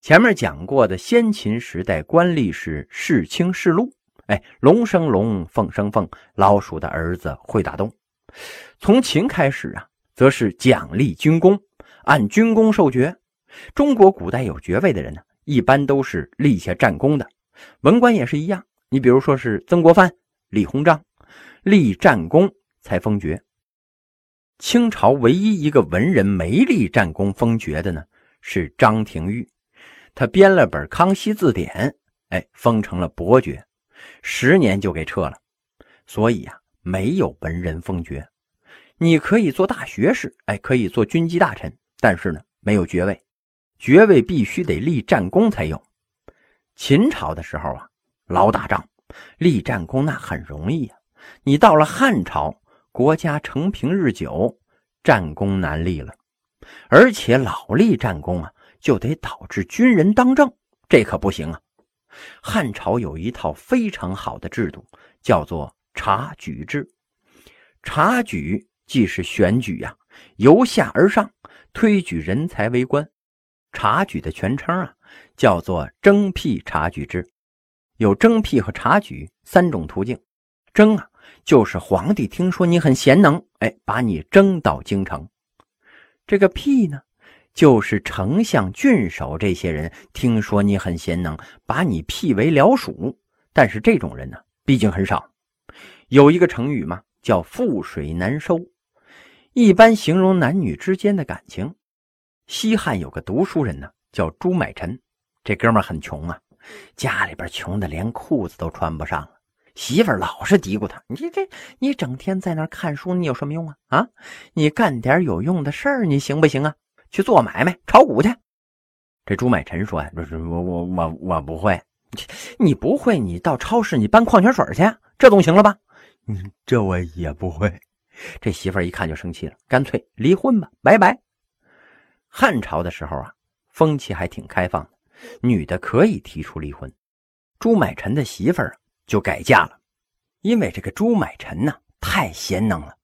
前面讲过的先秦时代官吏是世卿世禄，哎，龙生龙，凤生凤，老鼠的儿子会打洞。从秦开始啊，则是奖励军功，按军功授爵。中国古代有爵位的人呢，一般都是立下战功的。文官也是一样，你比如说是曾国藩、李鸿章，立战功才封爵。清朝唯一一个文人没立战功封爵的呢，是张廷玉。他编了本《康熙字典》，哎，封成了伯爵，十年就给撤了。所以呀，没有文人封爵。你可以做大学士，哎，可以做军机大臣，但是呢，没有爵位。爵位必须得立战功才有。秦朝的时候啊，老打仗，立战功那很容易啊。你到了汉朝，国家承平日久，战功难立了，而且老立战功啊。就得导致军人当政，这可不行啊！汉朝有一套非常好的制度，叫做察举制。察举既是选举呀，由下而上推举人才为官。察举的全称啊，叫做征辟察举制。有征辟和察举三种途径。征啊，就是皇帝听说你很贤能，哎，把你征到京城。这个辟呢？就是丞相、郡守这些人听说你很贤能，把你辟为僚属。但是这种人呢，毕竟很少。有一个成语嘛，叫“覆水难收”，一般形容男女之间的感情。西汉有个读书人呢，叫朱买臣，这哥们很穷啊，家里边穷的连裤子都穿不上了。媳妇老是嘀咕他：“你这，你整天在那看书，你有什么用啊？啊，你干点有用的事儿，你行不行啊？”去做买卖，炒股去。这朱买臣说：“不是我我我我不会，你不会，你到超市你搬矿泉水去，这总行了吧？嗯，这我也不会。”这媳妇一看就生气了，干脆离婚吧，拜拜。汉朝的时候啊，风气还挺开放的，女的可以提出离婚。朱买臣的媳妇儿就改嫁了，因为这个朱买臣呢太贤能了。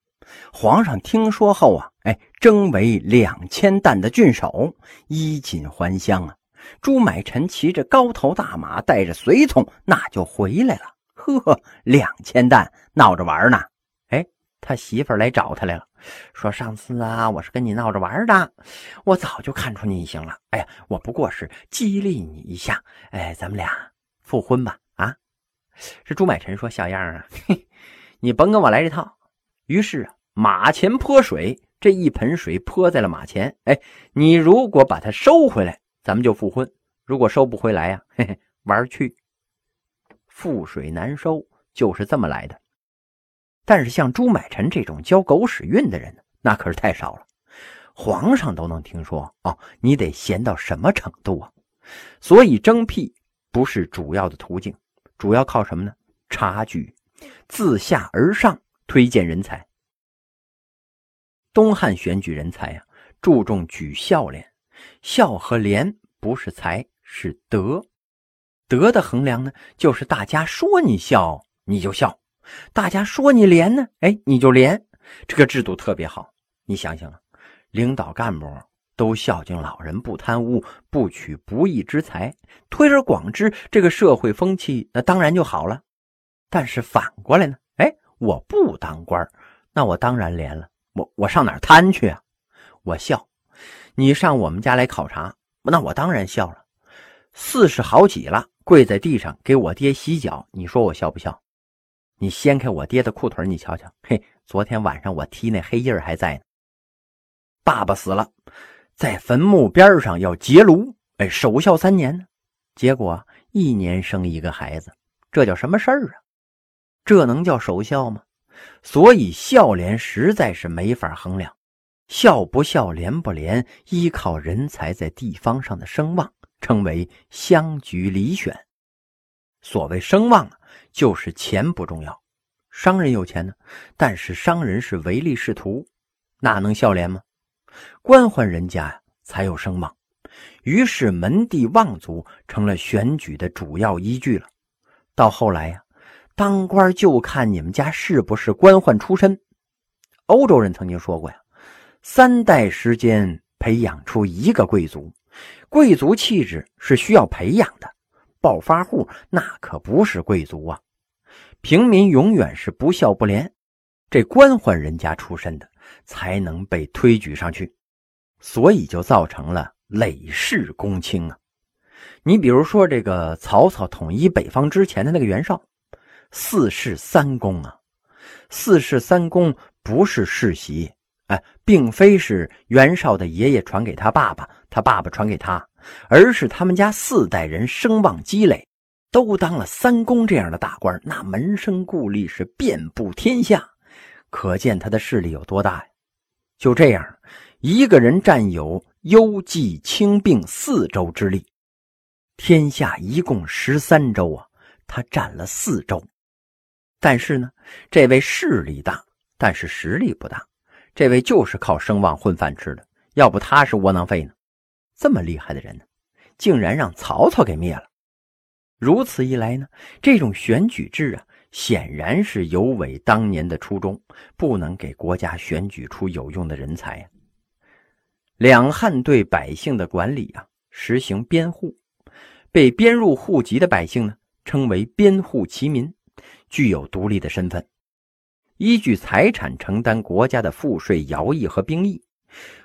皇上听说后啊，哎，征为两千担的郡守，衣锦还乡啊。朱买臣骑着高头大马，带着随从，那就回来了。呵，两千担，闹着玩呢。哎，他媳妇来找他来了，说：“上次啊，我是跟你闹着玩的，我早就看出你行了。哎呀，我不过是激励你一下。哎，咱们俩复婚吧。”啊，这朱买臣说：“小样啊，嘿，你甭跟我来这套。”于是啊。马前泼水，这一盆水泼在了马前。哎，你如果把它收回来，咱们就复婚；如果收不回来呀，嘿 嘿，玩去。覆水难收就是这么来的。但是像朱买臣这种交狗屎运的人，那可是太少了。皇上都能听说哦，你得闲到什么程度啊？所以征辟不是主要的途径，主要靠什么呢？察举，自下而上推荐人才。东汉选举人才呀，注重举孝廉。孝和廉不是才，是德。德的衡量呢，就是大家说你孝，你就孝；大家说你廉呢，哎，你就廉。这个制度特别好。你想想啊，领导干部都孝敬老人，不贪污，不取不义之财，推而广之，这个社会风气那当然就好了。但是反过来呢，哎，我不当官那我当然廉了。我我上哪贪去啊？我笑，你上我们家来考察，那我当然笑了。四十好几了，跪在地上给我爹洗脚，你说我笑不笑？你掀开我爹的裤腿，你瞧瞧，嘿，昨天晚上我踢那黑印还在呢。爸爸死了，在坟墓边上要结庐，哎，守孝三年呢。结果一年生一个孩子，这叫什么事儿啊？这能叫守孝吗？所以孝廉实在是没法衡量，孝不孝廉不廉，依靠人才在地方上的声望，称为乡举里选。所谓声望啊，就是钱不重要，商人有钱呢，但是商人是唯利是图，哪能孝廉吗？官宦人家呀才有声望，于是门第望族成了选举的主要依据了。到后来呀。当官就看你们家是不是官宦出身。欧洲人曾经说过呀：“三代时间培养出一个贵族，贵族气质是需要培养的，暴发户那可不是贵族啊。平民永远是不孝不廉，这官宦人家出身的才能被推举上去，所以就造成了累世公卿啊。你比如说这个曹操统一北方之前的那个袁绍，四世三公啊，四世三公不是世袭。哎，并非是袁绍的爷爷传给他爸爸，他爸爸传给他，而是他们家四代人声望积累，都当了三公这样的大官，那门生故吏是遍布天下，可见他的势力有多大呀！就这样，一个人占有幽冀清并四州之力，天下一共十三州啊，他占了四州。但是呢，这位势力大，但是实力不大。这位就是靠声望混饭吃的，要不他是窝囊废呢。这么厉害的人呢，竟然让曹操给灭了。如此一来呢，这种选举制啊，显然是有违当年的初衷，不能给国家选举出有用的人才呀。两汉对百姓的管理啊，实行编户，被编入户籍的百姓呢，称为编户齐民，具有独立的身份。依据财产承担国家的赋税、徭役和兵役，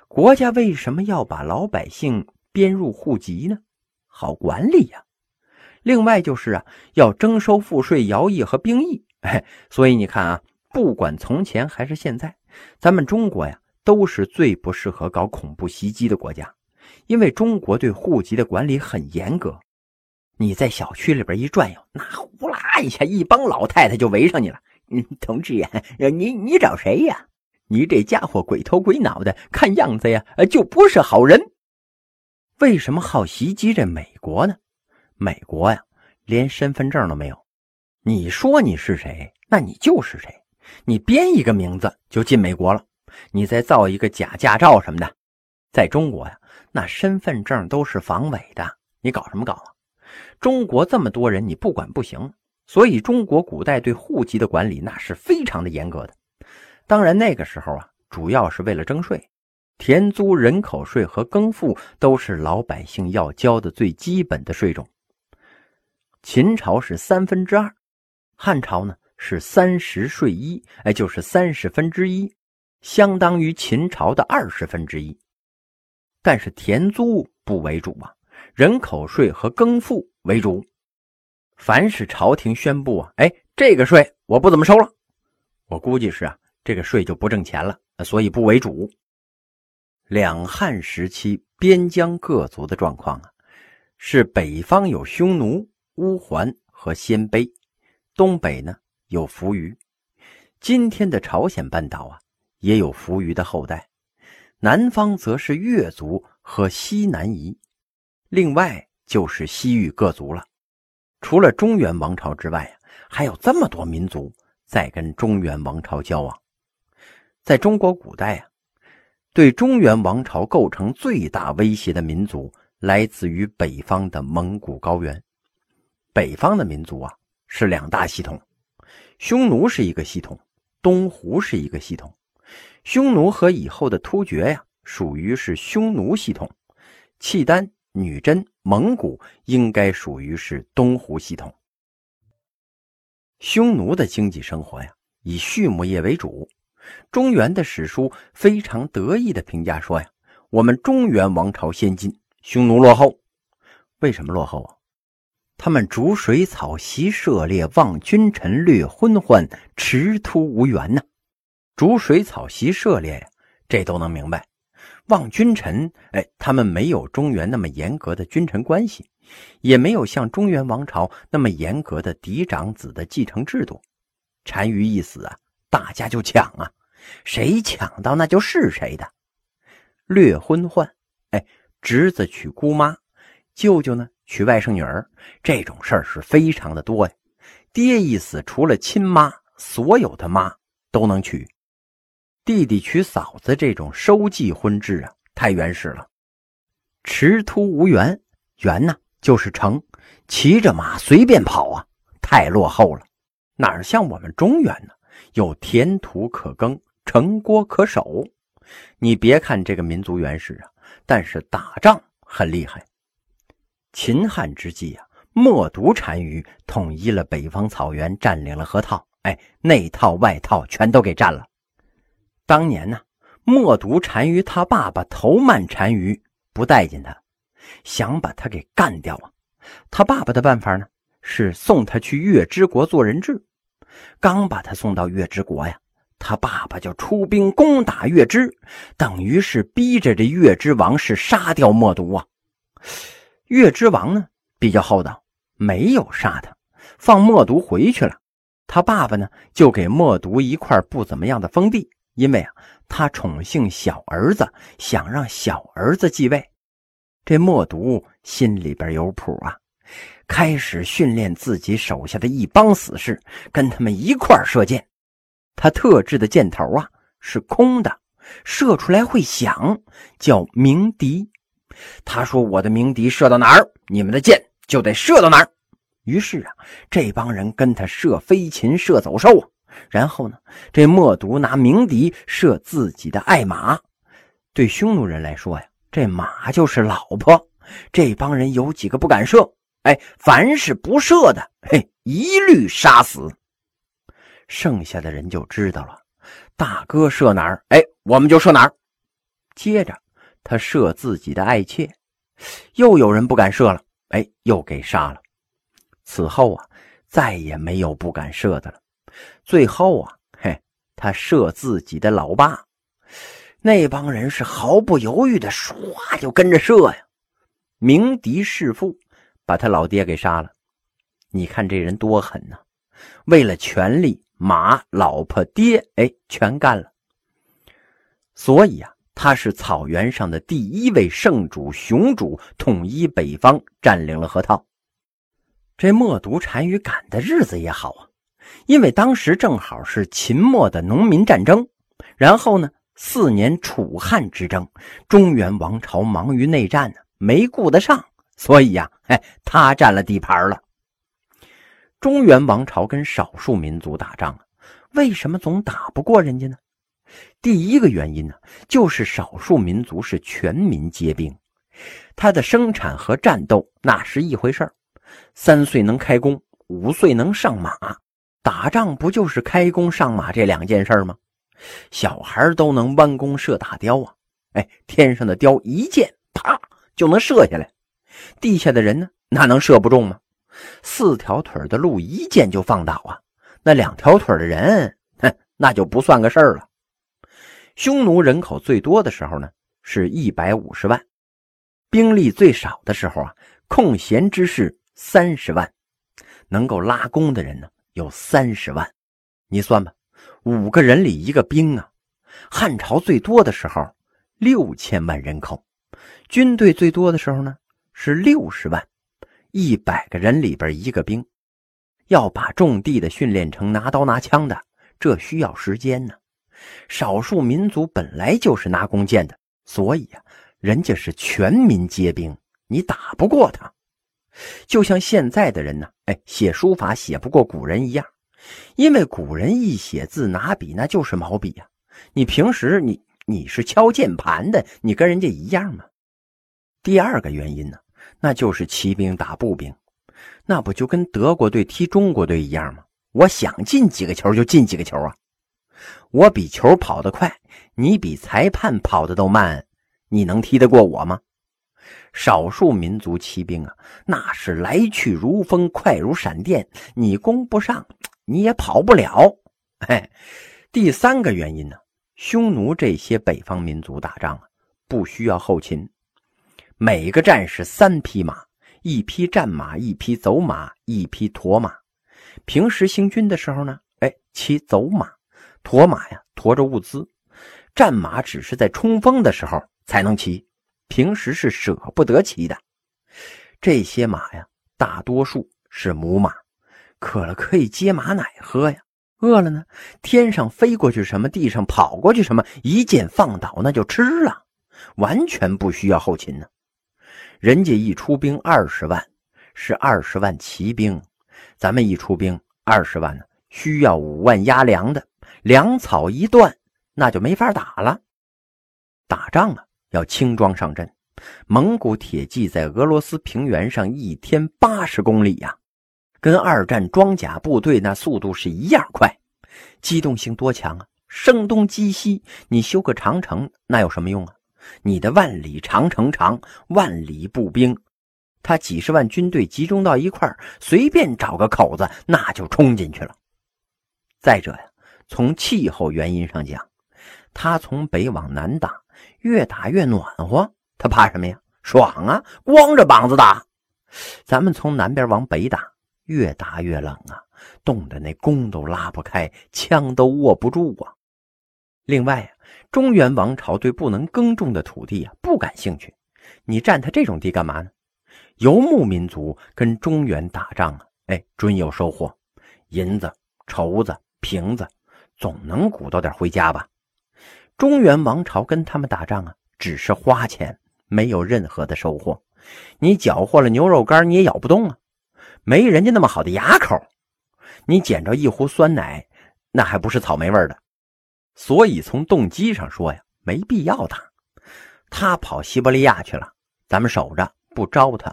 国家为什么要把老百姓编入户籍呢？好管理呀。另外就是啊，要征收赋税、徭役和兵役。哎，所以你看啊，不管从前还是现在，咱们中国呀，都是最不适合搞恐怖袭击的国家，因为中国对户籍的管理很严格。你在小区里边一转悠，那呼啦一下，一帮老太太就围上你了。嗯，同志呀，你你找谁呀？你这家伙鬼头鬼脑的，看样子呀，就不是好人。为什么好袭击这美国呢？美国呀，连身份证都没有。你说你是谁，那你就是谁。你编一个名字就进美国了，你再造一个假驾照什么的，在中国呀，那身份证都是防伪的，你搞什么搞啊？中国这么多人，你不管不行。所以，中国古代对户籍的管理那是非常的严格的。当然，那个时候啊，主要是为了征税，田租、人口税和耕赋都是老百姓要交的最基本的税种。秦朝是三分之二，汉朝呢是三十税一，哎，就是三十分之一，相当于秦朝的二十分之一。但是田租不为主啊，人口税和耕赋为主。凡是朝廷宣布啊，哎，这个税我不怎么收了，我估计是啊，这个税就不挣钱了，所以不为主。两汉时期边疆各族的状况啊，是北方有匈奴、乌桓和鲜卑，东北呢有扶余，今天的朝鲜半岛啊也有扶余的后代，南方则是越族和西南夷，另外就是西域各族了。除了中原王朝之外，还有这么多民族在跟中原王朝交往。在中国古代啊，对中原王朝构成最大威胁的民族来自于北方的蒙古高原。北方的民族啊是两大系统，匈奴是一个系统，东胡是一个系统。匈奴和以后的突厥呀，属于是匈奴系统，契丹。女真、蒙古应该属于是东胡系统。匈奴的经济生活呀，以畜牧业为主。中原的史书非常得意的评价说呀：“我们中原王朝先进，匈奴落后。为什么落后啊？他们逐水草，习射猎，望君臣，略昏宦，驰突无援呢。逐水草，习射猎呀，这都能明白。”望君臣，哎，他们没有中原那么严格的君臣关系，也没有像中原王朝那么严格的嫡长子的继承制度。单于一死啊，大家就抢啊，谁抢到那就是谁的。掠婚宦，哎，侄子娶姑妈，舅舅呢娶外甥女儿，这种事儿是非常的多呀。爹一死，除了亲妈，所有的妈都能娶。弟弟娶嫂子这种收继婚制啊，太原始了。驰突无缘，缘呢就是城，骑着马随便跑啊，太落后了。哪像我们中原呢？有田土可耕，城郭可守。你别看这个民族原始啊，但是打仗很厉害。秦汉之际啊，冒毒单于统一了北方草原，占领了河套，哎，内套外套全都给占了。当年呢，默毒单于他爸爸头曼单于不待见他，想把他给干掉啊。他爸爸的办法呢，是送他去月之国做人质。刚把他送到月之国呀，他爸爸就出兵攻打月之，等于是逼着这月之王是杀掉默毒啊。月之王呢比较厚道，没有杀他，放默毒回去了。他爸爸呢就给默毒一块不怎么样的封地，因为啊他宠幸小儿子，想让小儿子继位。这默毒心里边有谱啊。开始训练自己手下的一帮死士，跟他们一块射箭。他特制的箭头啊是空的，射出来会响，叫鸣笛。他说：“我的鸣笛射到哪儿，你们的箭就得射到哪儿。”于是啊，这帮人跟他射飞禽、射走兽啊。然后呢，这默毒拿鸣笛射自己的爱马。对匈奴人来说呀，这马就是老婆。这帮人有几个不敢射。哎，凡是不射的，嘿，一律杀死。剩下的人就知道了，大哥射哪儿，哎，我们就射哪儿。接着，他射自己的爱妾，又有人不敢射了，哎，又给杀了。此后啊，再也没有不敢射的了。最后啊，嘿，他射自己的老爸，那帮人是毫不犹豫的，唰就跟着射呀，鸣笛弑父。把他老爹给杀了，你看这人多狠呐！为了权力，马、老婆、爹，哎，全干了。所以啊，他是草原上的第一位圣主、雄主，统一北方，占领了河套。这默毒单于赶的日子也好啊，因为当时正好是秦末的农民战争，然后呢，四年楚汉之争，中原王朝忙于内战呢，没顾得上。所以呀，哎，他占了地盘了。中原王朝跟少数民族打仗啊，为什么总打不过人家呢？第一个原因呢，就是少数民族是全民皆兵，他的生产和战斗那是一回事三岁能开弓，五岁能上马，打仗不就是开弓上马这两件事吗？小孩都能弯弓射大雕啊！哎，天上的雕一箭，啪就能射下来。地下的人呢，哪能射不中吗？四条腿的鹿一箭就放倒啊！那两条腿的人，哼，那就不算个事儿了。匈奴人口最多的时候呢，是一百五十万；兵力最少的时候啊，空闲之士三十万，能够拉弓的人呢有三十万。你算吧，五个人里一个兵啊！汉朝最多的时候六千万人口，军队最多的时候呢？是六十万，一百个人里边一个兵，要把种地的训练成拿刀拿枪的，这需要时间呢。少数民族本来就是拿弓箭的，所以呀，人家是全民皆兵，你打不过他。就像现在的人呢，写书法写不过古人一样，因为古人一写字拿笔那就是毛笔呀。你平时你你是敲键盘的，你跟人家一样吗？第二个原因呢？那就是骑兵打步兵，那不就跟德国队踢中国队一样吗？我想进几个球就进几个球啊！我比球跑得快，你比裁判跑的都慢，你能踢得过我吗？少数民族骑兵啊，那是来去如风，快如闪电，你攻不上，你也跑不了。嘿，第三个原因呢，匈奴这些北方民族打仗啊，不需要后勤。每个战士三匹马，一匹战马，一匹走马，一匹驮马。平时行军的时候呢，哎，骑走马，驮马呀，驮着物资。战马只是在冲锋的时候才能骑，平时是舍不得骑的。这些马呀，大多数是母马，渴了可以接马奶喝呀，饿了呢，天上飞过去什么，地上跑过去什么，一箭放倒那就吃了，完全不需要后勤呢。人家一出兵二十万，是二十万骑兵；咱们一出兵二十万呢，需要五万压粮的。粮草一断，那就没法打了。打仗啊，要轻装上阵，蒙古铁骑在俄罗斯平原上一天八十公里呀，跟二战装甲部队那速度是一样快，机动性多强啊！声东击西，你修个长城那有什么用啊？你的万里长城长，万里步兵，他几十万军队集中到一块儿，随便找个口子那就冲进去了。再者呀，从气候原因上讲，他从北往南打，越打越暖和，他怕什么呀？爽啊，光着膀子打。咱们从南边往北打，越打越冷啊，冻得那弓都拉不开，枪都握不住啊。另外啊，中原王朝对不能耕种的土地啊不感兴趣，你占他这种地干嘛呢？游牧民族跟中原打仗啊，哎，准有收获，银子、绸子、瓶子，总能鼓捣点回家吧。中原王朝跟他们打仗啊，只是花钱，没有任何的收获。你缴获了牛肉干，你也咬不动啊，没人家那么好的牙口。你捡着一壶酸奶，那还不是草莓味的。所以从动机上说呀，没必要打。他跑西伯利亚去了，咱们守着不招他。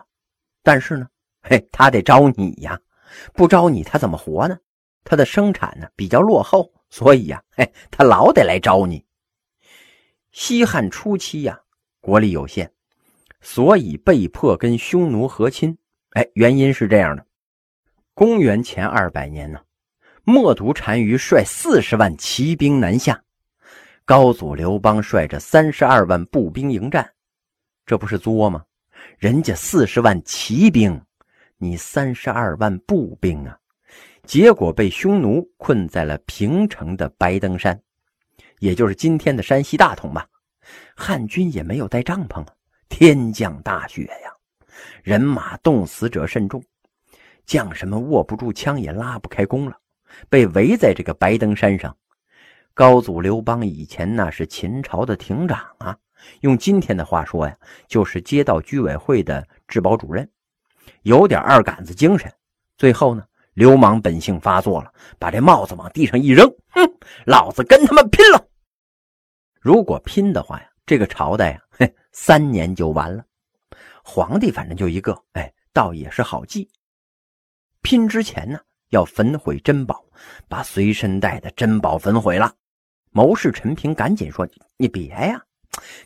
但是呢，嘿，他得招你呀，不招你他怎么活呢？他的生产呢比较落后，所以呀，嘿，他老得来招你。西汉初期呀，国力有限，所以被迫跟匈奴和亲。哎，原因是这样的：公元前二百年呢。冒读单于率四十万骑兵南下，高祖刘邦率着三十二万步兵迎战，这不是作吗？人家四十万骑兵，你三十二万步兵啊！结果被匈奴困在了平城的白登山，也就是今天的山西大同吧。汉军也没有带帐篷啊，天降大雪呀，人马冻死者甚众，将士们握不住枪也拉不开弓了。被围在这个白登山上，高祖刘邦以前那是秦朝的亭长啊，用今天的话说呀，就是街道居委会的治保主任，有点二杆子精神。最后呢，流氓本性发作了，把这帽子往地上一扔，哼，老子跟他们拼了！如果拼的话呀，这个朝代呀，嘿，三年就完了。皇帝反正就一个，哎，倒也是好记。拼之前呢。要焚毁珍宝，把随身带的珍宝焚毁了。谋士陈平赶紧说：“你别呀，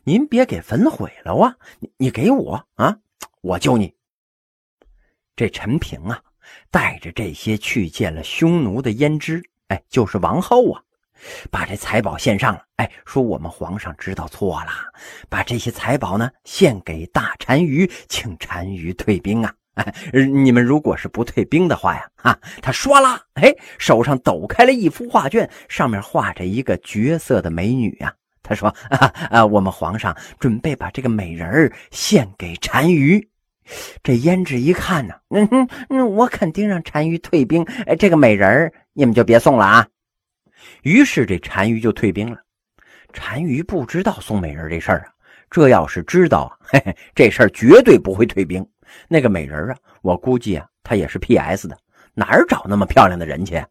您别给焚毁了啊！你你给我啊，我救你。”这陈平啊，带着这些去见了匈奴的胭脂，哎，就是王后啊，把这财宝献上了。哎，说我们皇上知道错了，把这些财宝呢献给大单于，请单于退兵啊。哎，你们如果是不退兵的话呀，啊，他唰啦，哎，手上抖开了一幅画卷，上面画着一个绝色的美女啊。他说：“啊，我们皇上准备把这个美人献给单于。”这胭脂一看呢，嗯，嗯，我肯定让单于退兵。哎，这个美人你们就别送了啊。于是这单于就退兵了。单于不知道送美人这事儿啊，这要是知道，嘿嘿，这事儿绝对不会退兵。那个美人啊，我估计啊，她也是 P.S. 的，哪儿找那么漂亮的人去？